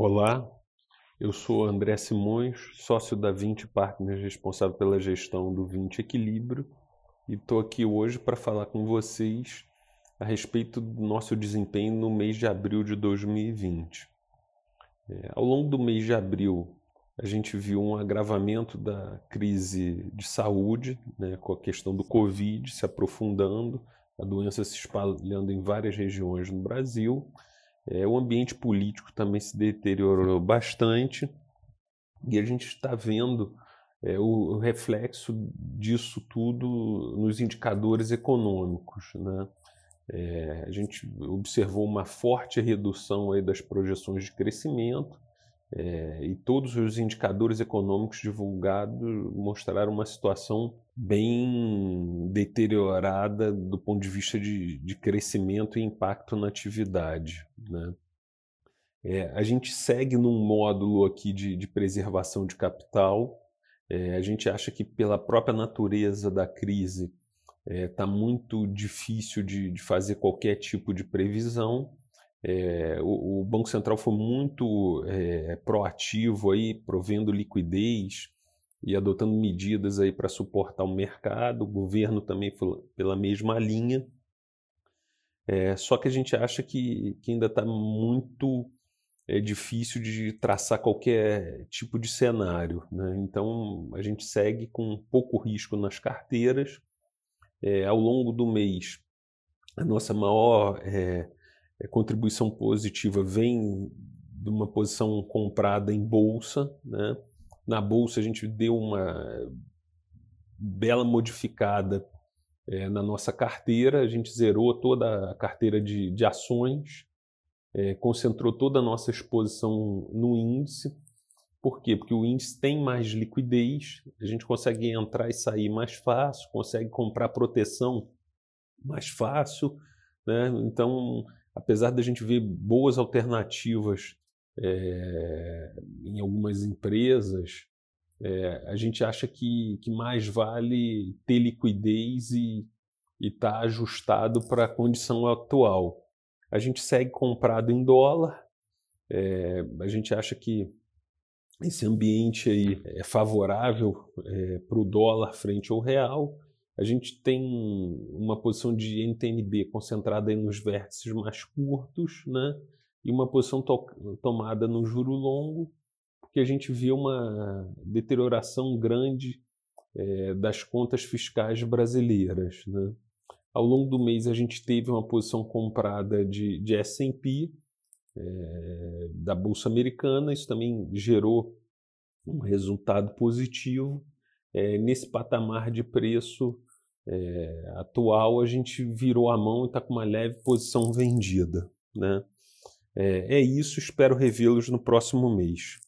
Olá, eu sou André Simões, sócio da 20 Partners, responsável pela gestão do 20 Equilíbrio, e estou aqui hoje para falar com vocês a respeito do nosso desempenho no mês de abril de 2020. É, ao longo do mês de abril, a gente viu um agravamento da crise de saúde, né, com a questão do Covid se aprofundando, a doença se espalhando em várias regiões no Brasil é, o ambiente político também se deteriorou bastante e a gente está vendo é, o, o, reflexo disso tudo nos indicadores econômicos. Né? É, a gente observou uma forte redução aí das projeções de crescimento é, e todos os indicadores econômicos divulgados mostraram uma situação bem deteriorada do ponto de vista de, de crescimento e impacto na atividade. Né? É, a gente segue num módulo aqui de, de preservação de capital. É, a gente acha que pela própria natureza da crise está é, muito difícil de, de, fazer qualquer tipo de previsão. É, o, o, Banco Central foi muito é, proativo aí, provendo liquidez, e adotando medidas aí para suportar o mercado, o governo também foi pela mesma linha. É, só que a gente acha que, que ainda está muito é, difícil de traçar qualquer tipo de cenário. Né? Então a gente segue com pouco risco nas carteiras. É, ao longo do mês, a nossa maior é, contribuição positiva vem de uma posição comprada em bolsa, né? Na bolsa a gente deu uma bela modificada é, na nossa carteira, a gente zerou toda a carteira de, de ações, é, concentrou toda a nossa exposição no índice. Por quê? Porque o índice tem mais liquidez, a gente consegue entrar e sair mais fácil, consegue comprar proteção mais fácil. Né? Então, apesar da gente ver boas alternativas é, em algumas empresas, é, a gente acha que, que mais vale ter liquidez e estar tá ajustado para a condição atual. A gente segue comprado em dólar, é, a gente acha que esse ambiente aí é favorável é, para o dólar frente ao real. A gente tem uma posição de NTNB concentrada nos vértices mais curtos, né? e uma posição to tomada no juro longo, porque a gente vê uma deterioração grande é, das contas fiscais brasileiras. Né? Ao longo do mês, a gente teve uma posição comprada de, de S&P, é, da Bolsa Americana, isso também gerou um resultado positivo. É, nesse patamar de preço é, atual, a gente virou a mão e está com uma leve posição vendida. Né? É, é isso, espero revê-los no próximo mês.